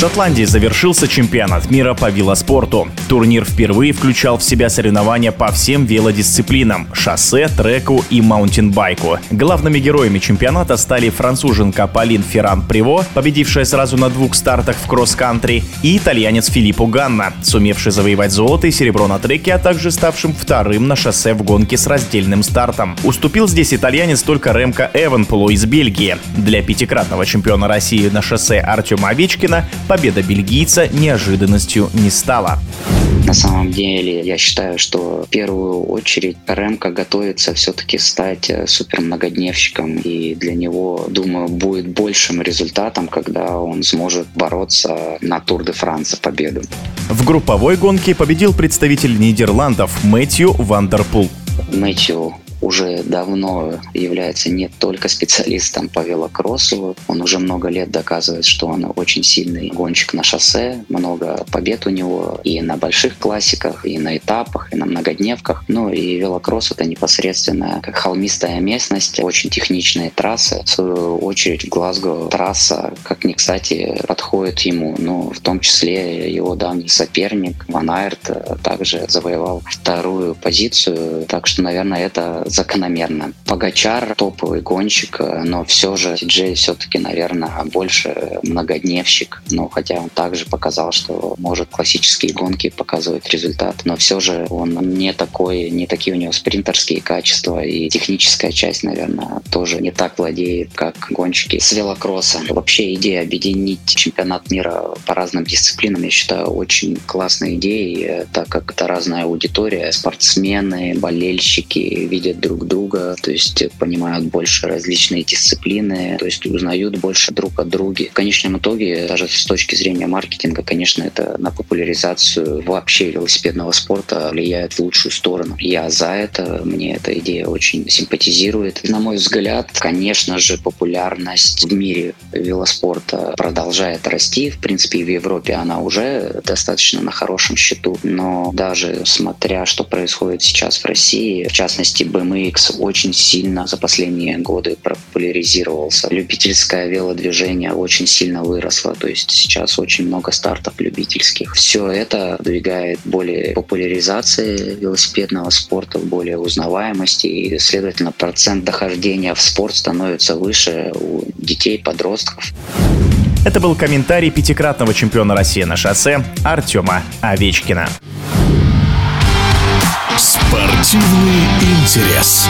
Шотландии завершился чемпионат мира по велоспорту. Турнир впервые включал в себя соревнования по всем велодисциплинам – шоссе, треку и маунтинбайку. Главными героями чемпионата стали француженка Полин Ферран-Приво, победившая сразу на двух стартах в кросс-кантри, и итальянец Филиппо Ганна, сумевший завоевать золото и серебро на треке, а также ставшим вторым на шоссе в гонке с раздельным стартом. Уступил здесь итальянец только Ремко Эвенполу из Бельгии. Для пятикратного чемпиона России на шоссе Артема Овечкина победа бельгийца неожиданностью не стала. На самом деле, я считаю, что в первую очередь Ремко готовится все-таки стать э, супер многодневщиком, и для него, думаю, будет большим результатом, когда он сможет бороться на Тур де Франс победу. В групповой гонке победил представитель Нидерландов Мэтью Вандерпул. Мэтью уже давно является не только специалистом по велокроссу, он уже много лет доказывает, что он очень сильный гонщик на шоссе, много побед у него и на больших классиках, и на этапах, и на многодневках. Ну и велокросс это непосредственно как холмистая местность, очень техничные трассы. В свою очередь в Глазго трасса, как ни кстати, подходит ему. Ну, в том числе его давний соперник Ван Айрт также завоевал вторую позицию. Так что, наверное, это закономерно. Погачар топовый гонщик, но все же Джей все-таки, наверное, больше многодневщик. Но хотя он также показал, что может классические гонки показывать результат, но все же он не такой, не такие у него спринтерские качества и техническая часть, наверное, тоже не так владеет, как гонщики с велокросса. Вообще идея объединить чемпионат мира по разным дисциплинам, я считаю, очень классной идеей, так как это разная аудитория, спортсмены, болельщики видят друг друга, то есть понимают больше различные дисциплины, то есть узнают больше друг от друга. В конечном итоге, даже с точки зрения маркетинга, конечно, это на популяризацию вообще велосипедного спорта влияет в лучшую сторону. Я за это, мне эта идея очень симпатизирует. На мой взгляд, конечно же, популярность в мире велоспорта продолжает расти. В принципе, и в Европе она уже достаточно на хорошем счету. Но даже смотря, что происходит сейчас в России, в частности, BMW BMX очень сильно за последние годы популяризировался. Любительское велодвижение очень сильно выросло, то есть сейчас очень много стартов любительских. Все это двигает более популяризации велосипедного спорта, более узнаваемости, и, следовательно, процент дохождения в спорт становится выше у детей, подростков. Это был комментарий пятикратного чемпиона России на шоссе Артема Овечкина. Спортивный интерес.